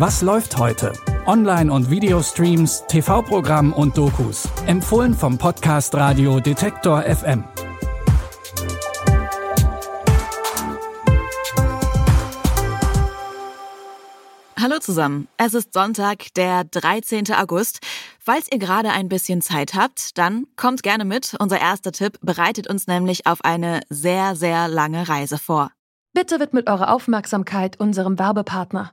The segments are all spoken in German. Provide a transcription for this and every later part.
Was läuft heute? Online- und Videostreams, TV-Programm und Dokus. Empfohlen vom Podcast Radio Detektor FM. Hallo zusammen. Es ist Sonntag, der 13. August. Falls ihr gerade ein bisschen Zeit habt, dann kommt gerne mit. Unser erster Tipp bereitet uns nämlich auf eine sehr, sehr lange Reise vor. Bitte widmet eure Aufmerksamkeit unserem Werbepartner.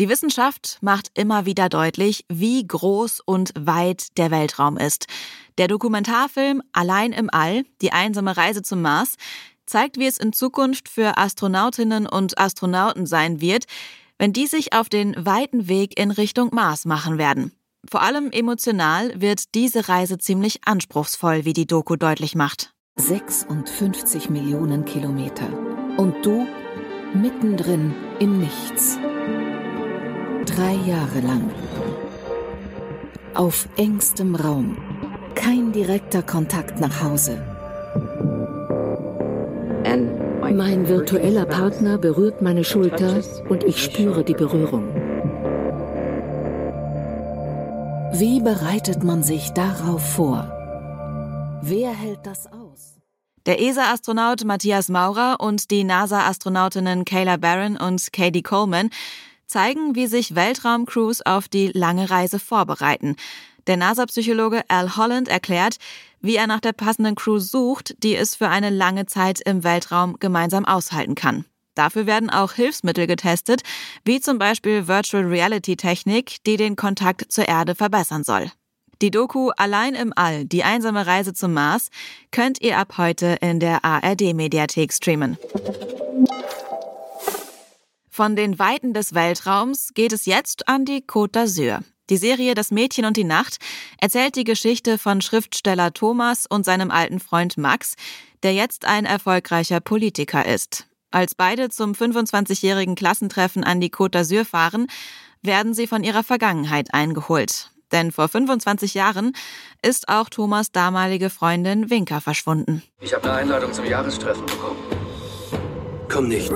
Die Wissenschaft macht immer wieder deutlich, wie groß und weit der Weltraum ist. Der Dokumentarfilm Allein im All, die einsame Reise zum Mars, zeigt, wie es in Zukunft für Astronautinnen und Astronauten sein wird, wenn die sich auf den weiten Weg in Richtung Mars machen werden. Vor allem emotional wird diese Reise ziemlich anspruchsvoll, wie die Doku deutlich macht. 56 Millionen Kilometer. Und du mittendrin im Nichts. Drei Jahre lang. Auf engstem Raum. Kein direkter Kontakt nach Hause. Mein virtueller Partner berührt meine Schulter und ich spüre die Berührung. Wie bereitet man sich darauf vor? Wer hält das aus? Der ESA-Astronaut Matthias Maurer und die NASA-Astronautinnen Kayla Barron und Katie Coleman zeigen, wie sich Weltraumcrews auf die lange Reise vorbereiten. Der NASA-Psychologe Al Holland erklärt, wie er nach der passenden Crew sucht, die es für eine lange Zeit im Weltraum gemeinsam aushalten kann. Dafür werden auch Hilfsmittel getestet, wie zum Beispiel Virtual Reality Technik, die den Kontakt zur Erde verbessern soll. Die Doku Allein im All, die einsame Reise zum Mars, könnt ihr ab heute in der ARD-Mediathek streamen. Von den Weiten des Weltraums geht es jetzt an die Côte d'Azur. Die Serie Das Mädchen und die Nacht erzählt die Geschichte von Schriftsteller Thomas und seinem alten Freund Max, der jetzt ein erfolgreicher Politiker ist. Als beide zum 25-jährigen Klassentreffen an die Côte d'Azur fahren, werden sie von ihrer Vergangenheit eingeholt. Denn vor 25 Jahren ist auch Thomas damalige Freundin Winka verschwunden. Ich habe eine Einladung zum Jahrestreffen bekommen. Komm nicht.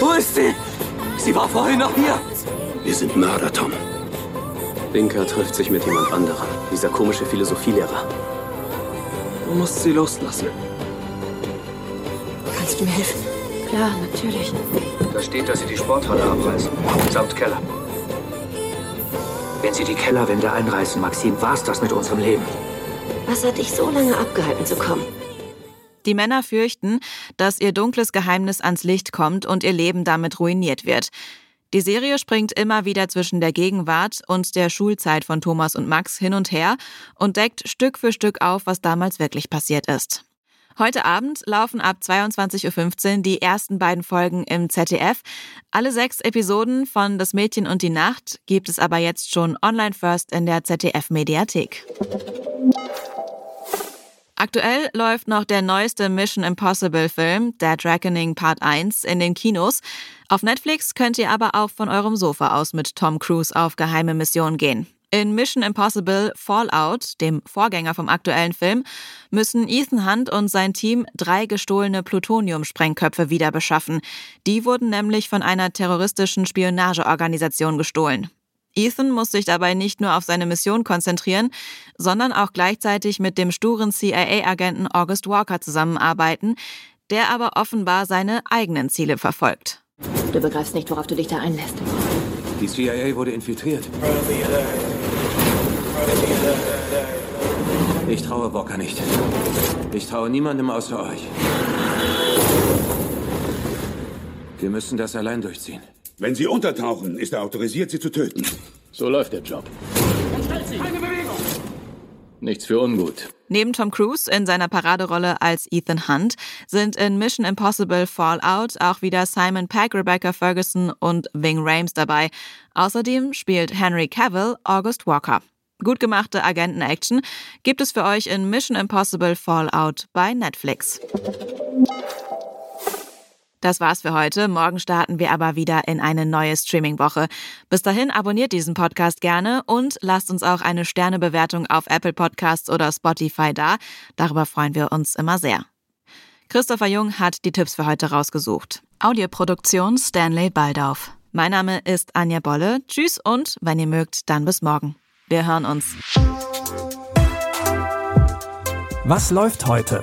Wo ist sie? Sie war vorhin noch hier. Wir sind Mörder, Tom. Winker trifft sich mit jemand anderem. Dieser komische Philosophielehrer. Du musst sie loslassen. Kannst du mir helfen? Klar, natürlich. Da steht, dass sie die Sporthalle abreißen. Samt Keller. Wenn sie die Kellerwände einreißen, Maxim, war's das mit unserem Leben. Was hat dich so lange abgehalten zu kommen? Die Männer fürchten, dass ihr dunkles Geheimnis ans Licht kommt und ihr Leben damit ruiniert wird. Die Serie springt immer wieder zwischen der Gegenwart und der Schulzeit von Thomas und Max hin und her und deckt Stück für Stück auf, was damals wirklich passiert ist. Heute Abend laufen ab 22.15 Uhr die ersten beiden Folgen im ZDF. Alle sechs Episoden von Das Mädchen und die Nacht gibt es aber jetzt schon online first in der ZDF-Mediathek. Aktuell läuft noch der neueste Mission Impossible Film, Dead Reckoning Part 1, in den Kinos. Auf Netflix könnt ihr aber auch von eurem Sofa aus mit Tom Cruise auf geheime Missionen gehen. In Mission Impossible Fallout, dem Vorgänger vom aktuellen Film, müssen Ethan Hunt und sein Team drei gestohlene Plutonium-Sprengköpfe wieder beschaffen. Die wurden nämlich von einer terroristischen Spionageorganisation gestohlen. Ethan muss sich dabei nicht nur auf seine Mission konzentrieren, sondern auch gleichzeitig mit dem sturen CIA-Agenten August Walker zusammenarbeiten, der aber offenbar seine eigenen Ziele verfolgt. Du begreifst nicht, worauf du dich da einlässt. Die CIA wurde infiltriert. Ich traue Walker nicht. Ich traue niemandem außer euch. Wir müssen das allein durchziehen. Wenn Sie untertauchen, ist er autorisiert, Sie zu töten. So läuft der Job. Keine Bewegung! Nichts für ungut. Neben Tom Cruise in seiner Paraderolle als Ethan Hunt sind in Mission Impossible Fallout auch wieder Simon Pegg, Rebecca Ferguson und Ving Rhames dabei. Außerdem spielt Henry Cavill August Walker. Gut gemachte Agenten-Action gibt es für euch in Mission Impossible Fallout bei Netflix. Das war's für heute. Morgen starten wir aber wieder in eine neue Streaming-Woche. Bis dahin abonniert diesen Podcast gerne und lasst uns auch eine Sternebewertung auf Apple Podcasts oder Spotify da. Darüber freuen wir uns immer sehr. Christopher Jung hat die Tipps für heute rausgesucht. Audioproduktion Stanley Baldauf. Mein Name ist Anja Bolle. Tschüss und wenn ihr mögt, dann bis morgen. Wir hören uns. Was läuft heute?